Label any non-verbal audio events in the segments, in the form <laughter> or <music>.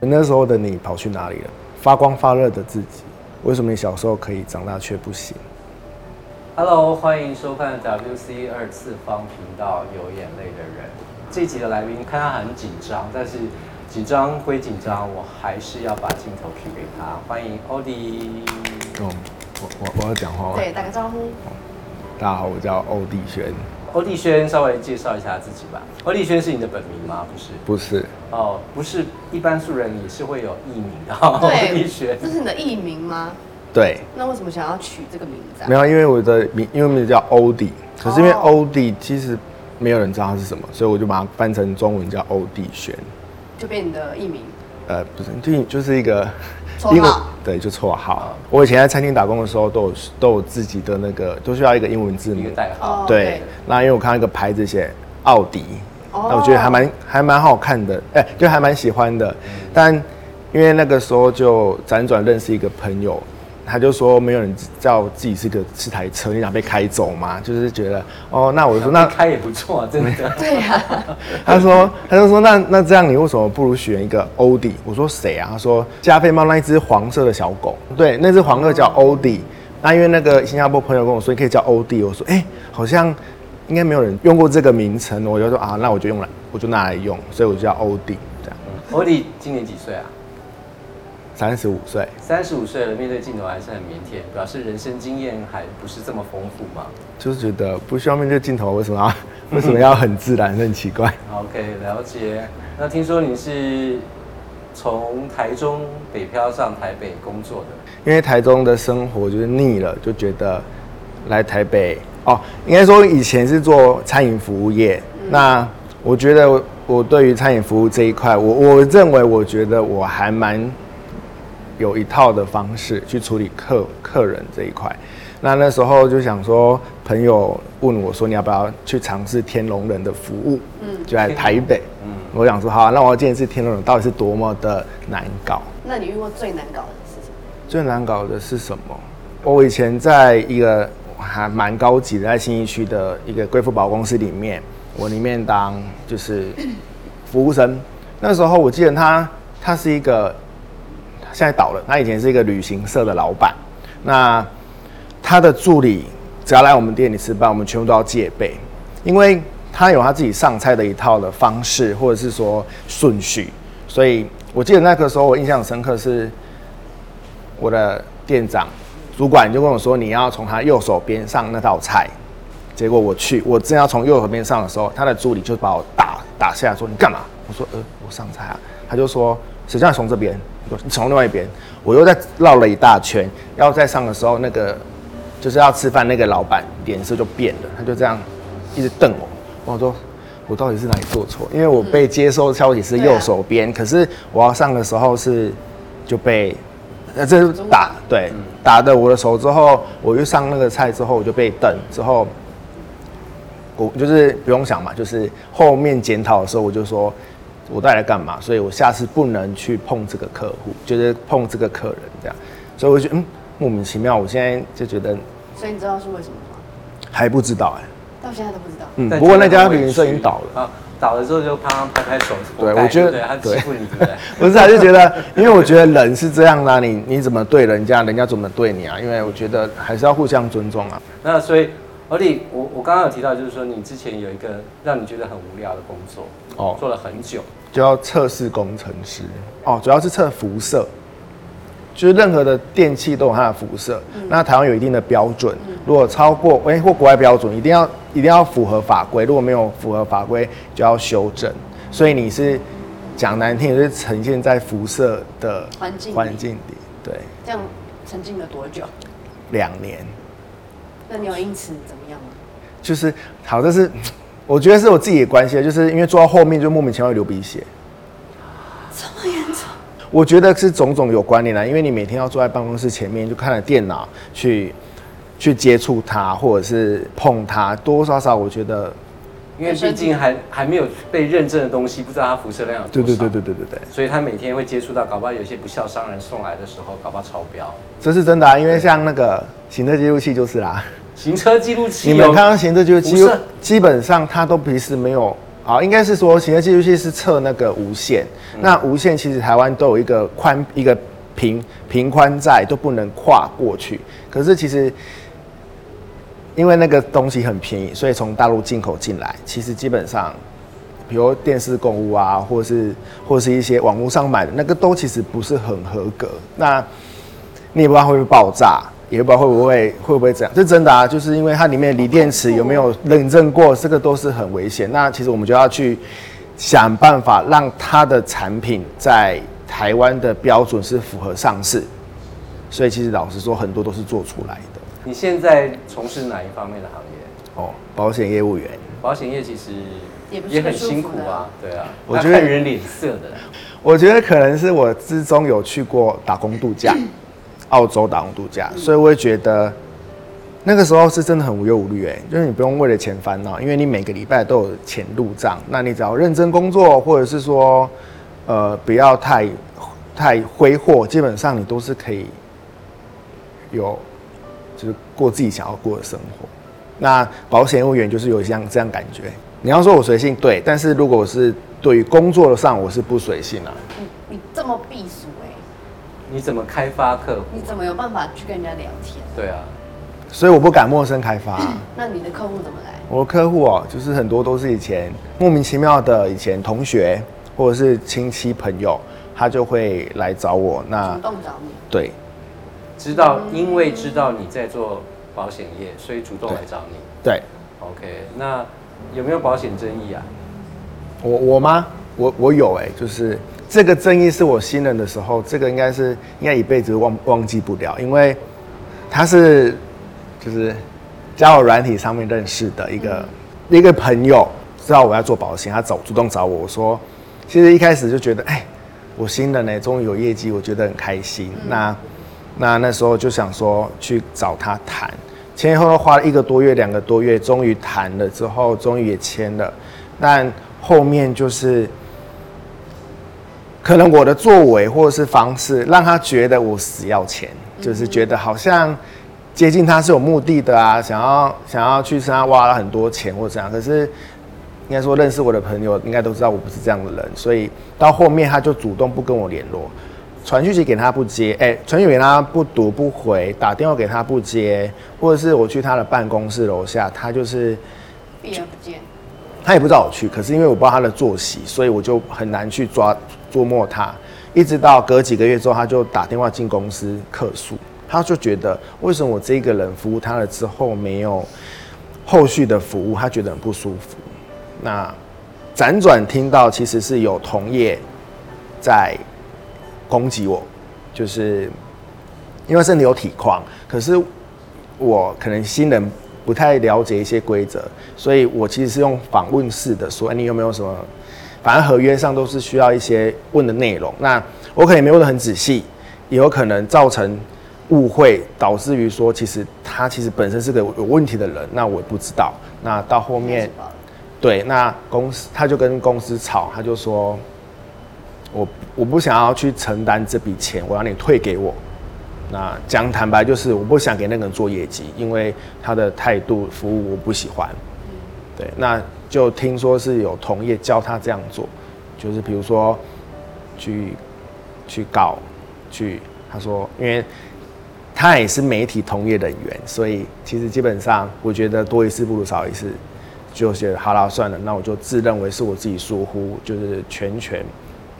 那时候的你跑去哪里了？发光发热的自己，为什么你小时候可以，长大却不行？Hello，欢迎收看 WC 二次方频道《有眼泪的人》。这一集的来宾看他很紧张，但是紧张归紧张，我还是要把镜头 Q 给他。欢迎欧弟。哦，我我我要讲话吗？对，打个招呼。大家好，我叫欧弟轩，欧弟轩，稍微介绍一下自己吧。欧弟轩是你的本名吗？不是。不是，哦，不是，一般素人也是会有艺名的。<laughs> 哦欧弟轩，这是你的艺名吗？对，那为什么想要取这个名字啊？没有，因为我的名，英文名字叫欧弟，可是因为哦欧弟其实没有人知道它是什么，所以我就把它翻成中文叫欧弟轩。就变你的艺名。呃，不是，就就是一个英文对，就绰号。我以前在餐厅打工的时候，都有都有自己的那个，都需要一个英文字母一个。代号。哦对，那因为我看到一个牌子写奥迪，哦那我觉得还蛮还蛮好看的，哎、就还蛮喜欢的。但因为那个时候就辗转认识一个朋友，他就说没有人知道自己是个是台车，你想被开走吗？就是觉得哦，那我就说那开也不错，真的。<laughs> 对呀、他说，他就说，那那这样你为什么不如选一个欧迪？我说谁啊？他说加菲猫那一只黄色的小狗，对，那只黄色叫欧迪。那因为那个新加坡朋友跟我说，你可以叫欧迪。我说，哎、好像应该没有人用过这个名称。我就说啊，那我就用来，我就拿来用，所以我就叫欧迪。这样，欧弟今年几岁啊？三十五岁，三十五岁了，面对镜头还是很腼腆，表示人生经验还不是这么丰富嘛。就是觉得不需要面对镜头，为什么要 <laughs> 为什么要很自然？很奇怪。OK，了解。那听说你是从台中北漂上台北工作的，因为台中的生活就是腻了，就觉得来台北哦，应该说以前是做餐饮服务业。那我觉得我我对于餐饮服务这一块，我我认为我觉得我还蛮有一套的方式去处理客客人这一块。那那时候就想说，朋友问我说，你要不要去尝试天龙人的服务？嗯，就在台北。嗯，我想说好啊、那我要见识天龙人到底是多么的难搞。那你遇过最难搞的是什么？最难搞的是什么？我以前在一个还蛮高级的，在新一区的一个贵妇保公司里面，我里面当就是服务生。那时候我记得他，他是一个现在倒了，他以前是一个旅行社的老板。那他的助理只要来我们店里吃饭，我们全部都要戒备，因为他有他自己上菜的一套的方式，或者是说顺序。所以我记得那个时候我印象深刻是，我的店长主管就跟我说，你要从他右手边上那道菜。结果我去，我正要从右手边上的时候，他的助理就把我打打下来，说你干嘛？我说呃，我上菜啊。他就说实际上从这边？从另外一边。我又再绕了一大圈，要再上的时候，那个就是要吃饭那个老板脸色就变了，他就这样一直瞪我。我说我到底是哪里做错？因为我被接收消息是右手边，可是我要上的时候是就被呃这是打对打的我的手之后，我又上那个菜之后我就被瞪之后。我就是不用想嘛，就是后面检讨的时候，我就说我到底来干嘛？所以我下次不能去碰这个客户，就是碰这个客人这样。所以我就觉得嗯莫名其妙，我现在就觉得所以你知道是为什么吗？还不知道哎、到现在都不知道。嗯，不过那家旅行社已屈经倒了。啊，倒了之后就帮他拍拍手，对我觉得对他欺对负你，对不对？<laughs> 不是啊，就觉得，因为我觉得人是这样啦、你你怎么对人家，人家怎么对你啊？因为我觉得还是要互相尊重啊。那所以，欧弟，我我刚刚有提到，就是说你之前有一个让你觉得很无聊的工作，哦做了很久，就要测试工程师哦，主要是测辐射，就是任何的电器都有它的辐射。那台湾有一定的标准，如果超过哎、或国外标准，一定要一定要符合法规，如果没有符合法规，就要修正。所以你是讲难听，就是呈现在辐射的环境里环境里，对，这样沉浸了多久？两年。那你有因此怎么样吗？就是好，但是我觉得是我自己的关系，就是因为坐到后面就莫名其妙流鼻血。这么严重？我觉得是种种有关联的，因为你每天要坐在办公室前面，就看着电脑去去接触它，或者是碰它，多多少少我觉得，因为毕竟还还没有被认证的东西，不知道它辐射量有多少。对对对对对对对，所以他每天会接触到，搞不好有些不孝商人送来的时候，搞不好超标。这是真的啊，因为像那个行车记录器就是啦，行车记录器你有们看到行车记录器，基本上它都平时没有好，应该是说行车记录器是测那个无线，那无线其实台湾都有一个宽一个平平宽在，都不能跨过去。可是其实因为那个东西很便宜，所以从大陆进口进来，其实基本上，比如电视购物啊，或是或是一些网络上买的那个都其实不是很合格。那你也不知道会不会爆炸，也不知道会不会会不会这样，这真的啊，就是因为它里面锂电池有没有认证过，这个都是很危险。那其实我们就要去想办法让它的产品在台湾的标准是符合上市。所以其实老实说，很多都是做出来的。你现在从事哪一方面的行业？哦，保险业务员，保险业其实也很辛苦啊，对啊，我觉得人脸色的。我觉得可能是我之中有去过打工度假，澳洲打工度假，所以我会觉得那个时候是真的很无忧无虑哎，就是你不用为了钱烦恼，因为你每个礼拜都有钱入账，那你只要认真工作，或者是说呃不要太太挥霍，基本上你都是可以有就是过自己想要过的生活。那保险业务员就是有这样这样感觉。你要说我随性，对，但是如果我是对于工作上我是不随性啊。你你这么避暑哎，你怎么开发客户？你怎么有办法去跟人家聊天？对啊，所以我不敢陌生开发啊、<laughs> 那你的客户怎么来？我的客户哦，就是很多都是以前莫名其妙的以前同学或者是亲戚朋友，他就会来找我。那主动找你？对知道因为知道你在做保险业，所以主动来找你。对，OK，那有没有保险争议啊？我我吗？我我有哎、就是这个争议是我新人的时候，这个应该是应该一辈子忘忘记不了，因为他是就是交友软体上面认识的一个、一个朋友，知道我要做保险，他找主动找我，我说其实一开始就觉得哎，我新人呢、终于有业绩，我觉得很开心。那那那时候就想说去找他谈，前前后后花了一个多月、两个多月，终于谈了之后，终于也签了。但后面就是可能我的作为或者是方式，让他觉得我死要钱，就是觉得好像接近他是有目的的啊，想要想要去身上挖了很多钱或怎样。可是应该说认识我的朋友应该都知道我不是这样的人，所以到后面他就主动不跟我联络，传讯息给他不接，哎、传讯给他不读不回，打电话给他不接，或者是我去他的办公室楼下，他就是。避而不见。他也不知道我去，可是因为我不知道他的作息，所以我就很难去抓琢磨他。一直到隔几个月之后，他就打电话进公司客诉，他就觉得为什么我这个人服务他了之后没有后续的服务，他觉得很不舒服。那辗转听到其实是有同业在攻击我，就是因为身体有体况，可是我可能新人不太了解一些规则，所以我其实是用访问式的说，哎、你有没有什么？反正合约上都是需要一些问的内容。那我可能也没问的很仔细，也有可能造成误会，导致于说其实他其实本身是个有问题的人，那我也不知道。那到后面，对，那公司他就跟公司吵，他就说，我我不想要去承担这笔钱，我让你退给我。那讲坦白就是，我不想给那个人做业绩，因为他的态度服务我不喜欢。对，那就听说是有同业教他这样做，就是比如说去去搞，去他说，因为他也是媒体同业人员，所以其实基本上我觉得多一事不如少一事，就觉得好了算了，那我就自认为是我自己疏忽，就是全权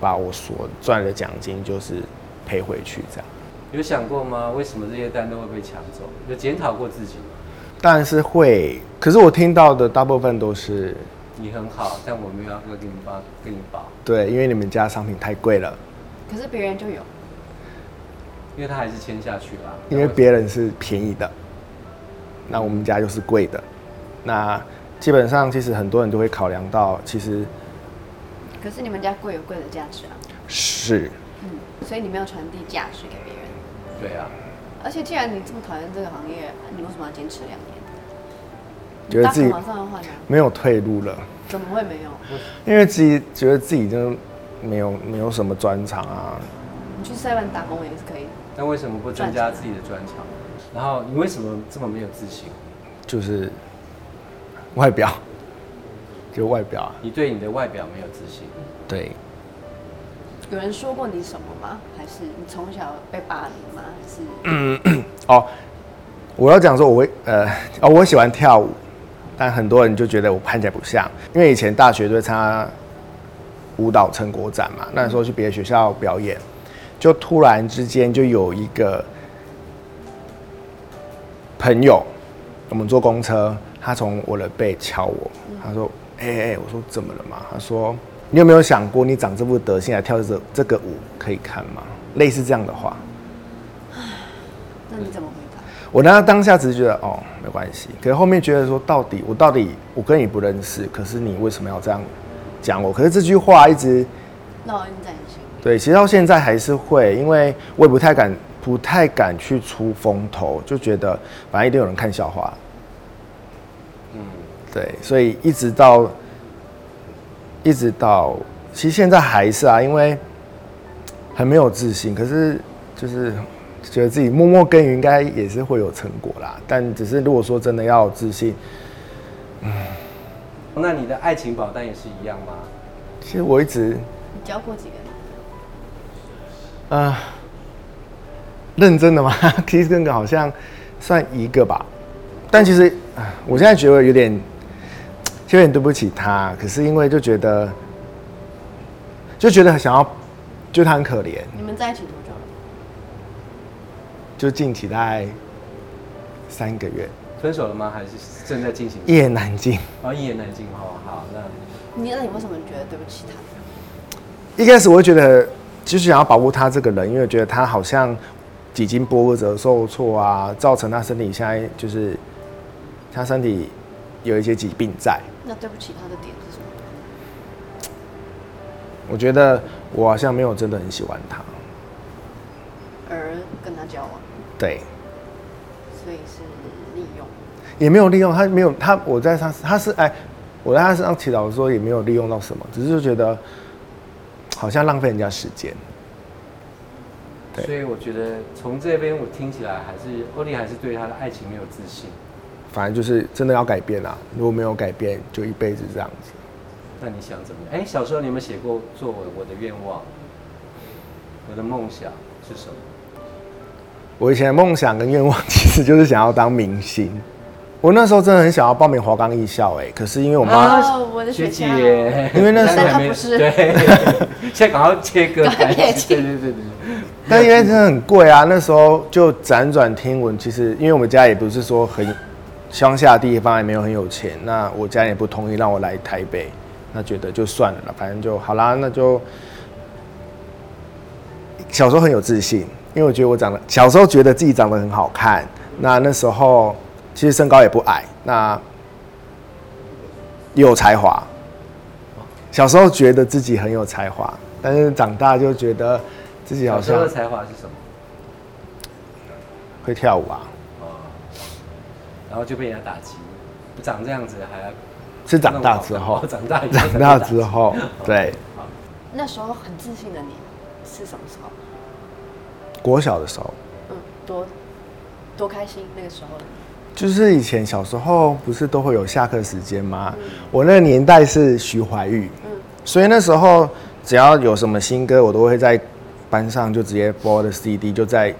把我所赚的奖金就是赔回去这样。有想过吗？为什么这些单都会被抢走？有检讨过自己吗？当然是会，可是我听到的大部分都是你很好，但我没有要给你报，给你报，对，因为你们家商品太贵了，可是别人就有，因为他还是签下去了。因为别人是便宜的，那我们家就是贵的。那基本上其实很多人都会考量到，其实可是你们家贵有贵的价值啊，是嗯，所以你没有传递价值给别人。对啊，而且既然你这么讨厌这个行业，你为什么要坚持两年？觉得自己马上要换啊？没有退路了，怎么会没有？因为自己觉得自己就没有没有什么专长啊，你去 seven 打工也是可以。那为什么不增加自己的专长？然后你为什么这么没有自信？就是外表。就外表啊，你对你的外表没有自信，对，有人说过你什么吗？还是你从小被霸凌吗？还是哦，我要讲说我会呃哦，我喜欢跳舞，但很多人就觉得我看起来不像，因为以前大学都参加舞蹈成果展嘛，那时候去别的学校表演，就突然之间就有一个朋友，我们坐公车，他从我的背敲我，他说：“哎、哎、我说怎么了嘛？他说：“你有没有想过，你长这副德性来跳这这个舞可以看吗？”类似这样的话。那你怎么回答？我那当下只是觉得哦没关系，可是后面觉得说到底我到底我跟你不认识，可是你为什么要这样讲我？可是这句话一直烙印在你心。对，其实到现在还是会，因为我也不太敢不太敢去出风头，就觉得反正一定有人看笑话，嗯，对，所以一直到一直到其实现在还是啊，因为很没有自信，可是就是觉得自己默默耕耘，应该也是会有成果啦。但只是如果说真的要有自信，嗯那你的爱情保单也是一样吗？其实我一直你交过几个啊、认真的吗？<laughs> 其实那个好像算一个吧，但其实啊我现在觉得有点就有点对不起他，可是因为就觉得就觉得想要，就他很可怜，你们在一起多久了？就近期大概三个月，分手了吗？还是正在进行？一言难尽。哦，一言难尽。好好，那你那你为什么觉得对不起他？一开始我会觉得就是想要保护他这个人，因为觉得他好像几经波折受挫啊，造成他身体现在就是他身体有一些疾病在。那对不起他的点是什么？我觉得我好像没有真的很喜欢他，而跟他交往，对，所以是利用。也没有利用他，没有他，我在他他是哎，我在他身上祈祷的时候也没有利用到什么，只是就觉得好像浪费人家时间。对所以我觉得从这边我听起来还是欧丽还是对他的爱情没有自信。反正就是真的要改变啊！如果没有改变，就一辈子这样子。那你想怎么样？哎，小时候你有没有写过作文？我的愿望，我的梦想是什么？我以前的梦想跟愿望其实就是想要当明星。我那时候真的很想要报名华冈艺校，哎，可是因为我妈，我的学学姐姐，因为那时候但还没不是对，<laughs> 现在赶快切割对对对对。但因为真的很贵啊，那时候就辗转听闻，其实因为我们家也不是说很乡下的地方，也没有很有钱，那我家人也不同意让我来台北，那觉得就算了啦，反正就好啦，那就小时候很有自信，因为我觉得我长得小时候觉得自己长得很好看，那那时候其实身高也不矮，那也有才华。小时候觉得自己很有才华，但是长大就觉得自己好像小时候的才华是什么？会跳舞啊，哦，然后就被人家打击，长这样子还要是长大之后哦，长大长大之后，对，那时候很自信的你是什么时候？国小的时候，嗯，多多开心那个时候的你。就是以前小时候不是都会有下课时间吗？我那个年代是徐怀钰，嗯所以那时候只要有什么新歌，我都会在班上就直接播我的 CD，就在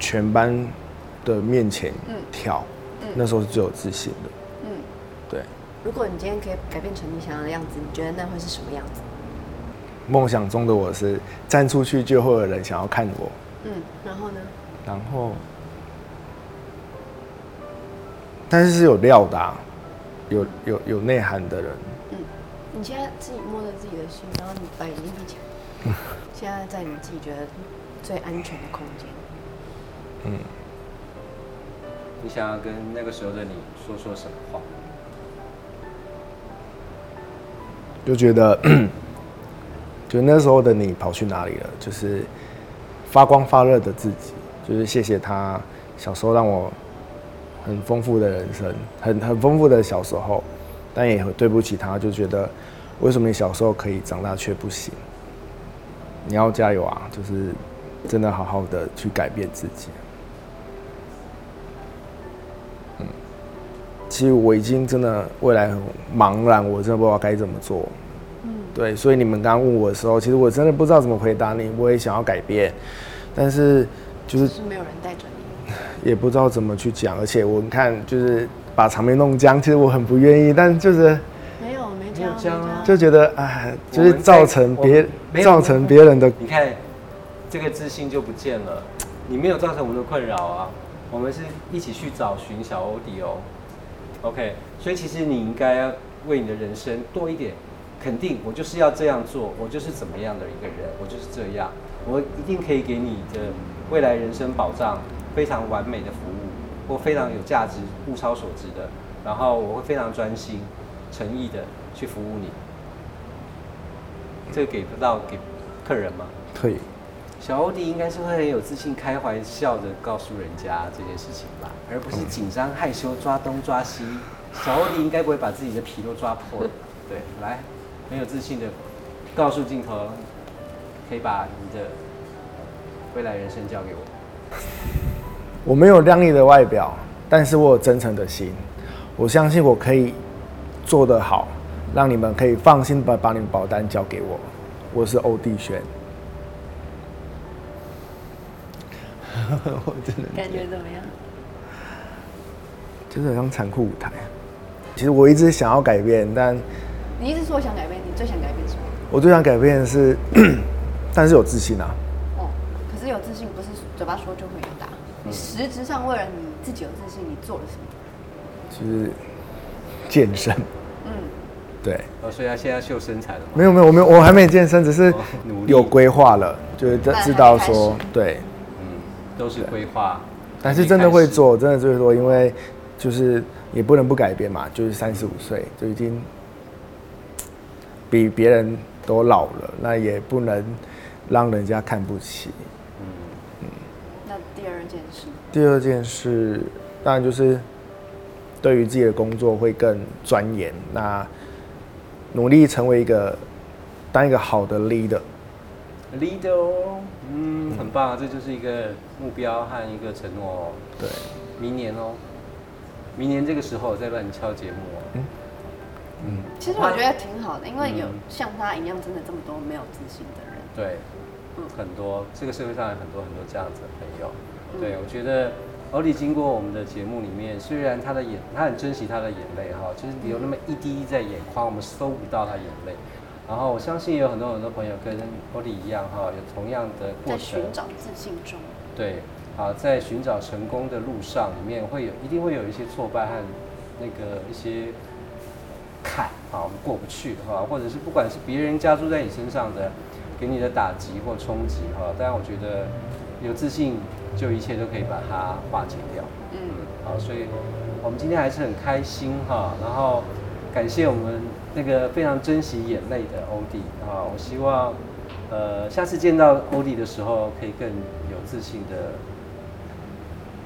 全班的面前嗯跳。嗯那时候是最有自信的，嗯，对。如果你今天可以改变成你想要的样子，你觉得那会是什么样子？梦想中的我是站出去就会有人想要看我，嗯，然后呢？然后，但是是有料的、啊，有有有内涵的人。嗯，你现在自己摸着自己的心，然后你把眼睛闭起来，<laughs> 现在在你自己觉得最安全的空间。嗯，你想要跟那个时候的你说说什么话？就觉得，<clears throat> 就那时候的你跑去哪里了？就是发光发热的自己，就是谢谢他小时候让我很丰富的人生，很很丰富的小时候，但也很对不起他，就觉得为什么你小时候可以，长大却不行？你要加油啊！就是真的好好的去改变自己。其实我已经真的未来很茫然，我真的不知道该怎么做。嗯，对，所以你们刚刚问我的时候，其实我真的不知道怎么回答你。我也想要改变，但是就是是没有人带着你。<laughs> 也不知道怎么去讲，而且我看就是把场面弄僵，其实我很不愿意，但就是没有，没有样，这样啊就觉得哎，就是造成别造成别人的你看这个自信就不见了，你没有造成我们的困扰啊，我们是一起去找寻小欧迪哦。OK，所以其实你应该要为你的人生多一点肯定，我就是要这样做，我就是怎么样的一个人，我就是这样，我一定可以给你的未来人生保障非常完美的服务，或非常有价值、物超所值的，然后我会非常专心、诚意的去服务你。这个给得到给客人吗？可以。小欧弟应该是会很有自信、开怀笑的告诉人家这件事情吧，而不是紧张害羞抓东抓西。小欧弟应该不会把自己的皮都抓破。对，来，很有自信的告诉镜头，可以把你的未来人生交给我。<laughs> 我没有靓丽的外表，但是我有真诚的心。我相信我可以做得好，让你们可以放心把把你们保单交给我。我是欧弟轩。<laughs> 我真的感觉怎么样？就是很像残酷舞台。其实我一直想要改变，但你一直说想改变，你最想改变什么？我最想改变的是，<clears throat> 但是有自信啊。哦，可是有自信不是嘴巴说就会有答，你实质上为了你自己有自信，你做了什么？就是健身，嗯，对，哦，所以他现在秀身材了吗？没有没有我没有，我还没健身，只是有规划了，就是知道说对，嗯，都是规划。但是真的会做，真的就会做，因为就是也不能不改变嘛，就是三十五岁就已经比别人都老了，那也不能让人家看不起。嗯嗯那第二件事，第二件事，当然就是对于自己的工作会更钻研，那努力成为一个当一个好的 leader。Leader 哦，嗯，很棒啊，这就是一个目标和一个承诺哦。对，明年哦，明年这个时候我再帮你敲节目哦。嗯，其实我觉得挺好的，因为有嗯像他一样真的这么多没有自信的人。对，嗯很多这个社会上有很多很多这样子的朋友。嗯对，我觉得欧弟经过我们的节目里面，虽然他的眼，他很珍惜他的眼泪哈，其实有那么一滴在眼眶，我们搜不到他眼泪。然后我相信有很多很多朋友跟欧弟一样哈，有同样的过在寻。找自信中，对，啊，在寻找成功的路上，里面会有一定会有一些挫败和那个一些坎啊，我们过不去哈、或者是不管是别人加注在你身上的，给你的打击或冲击哈、当然我觉得有自信，就一切都可以把它化解掉。嗯，好，所以我们今天还是很开心哈，然后感谢我们那个非常珍惜眼泪的欧弟啊，我希望呃下次见到欧弟的时候，可以更有自信的，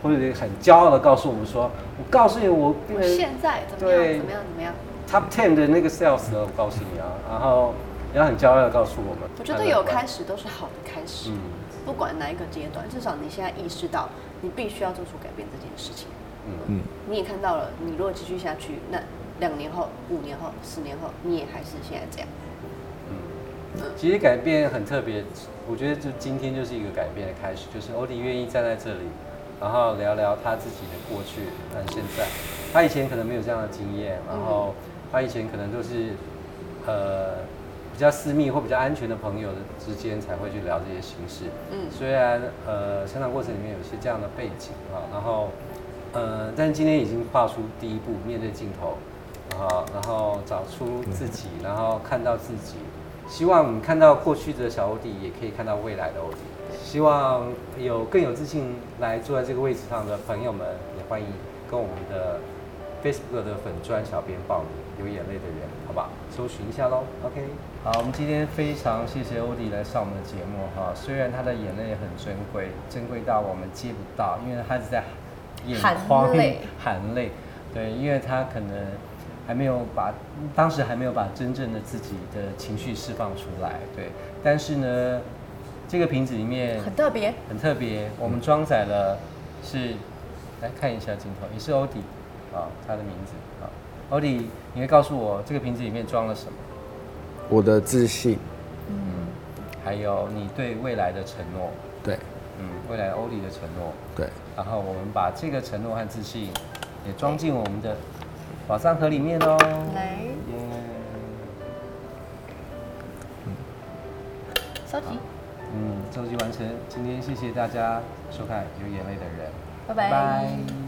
或者很骄傲的告诉我们说，我告诉你我变成现在怎么样？怎么样？怎么样？top ten 的那个 sales 了，我告诉你啊，然后也要很骄傲的告诉我们，我觉得有开始都是好的开始，嗯不管哪一个阶段，至少你现在意识到你必须要做出改变这件事情。嗯嗯，你也看到了，你如果继续下去，那两年后、五年后、十年后，你也还是现在这样。嗯，其实改变很特别，我觉得就今天就是一个改变的开始，就是欧弟愿意站在这里，然后聊聊他自己的过去和现在。他以前可能没有这样的经验，然后他以前可能都是呃比较私密或比较安全的朋友之间才会去聊这些形式。嗯虽然呃成长过程里面有些这样的背景啊，然后呃，但今天已经跨出第一步，面对镜头，然后然后找出自己，然后看到自己。希望你看到过去的小欧弟，也可以看到未来的欧弟。希望有更有自信来坐在这个位置上的朋友们，也欢迎跟我们的 Facebook 的粉砖小编报名，有眼泪的人，好不好？搜寻一下喽。OK，好，我们今天非常谢谢欧弟来上我们的节目哈。虽然他的眼泪很珍贵，珍贵到我们接不到，因为他是在眼眶含泪含泪。对，因为他可能还没有把当时还没有把真正的自己的情绪释放出来。对，但是呢，这个瓶子里面很特别，很特别，我们装载了是来看一下镜头，也是欧迪，啊，他的名字啊。欧迪，你会告诉我这个瓶子里面装了什么？我的自信，嗯，还有你对未来的承诺，对嗯，未来欧弟的承诺。对，然后我们把这个承诺和自信也装进我们的宝藏盒里面哦。来耶！收集，嗯，收集完成。今天谢谢大家收看《有眼泪的人》，拜拜。拜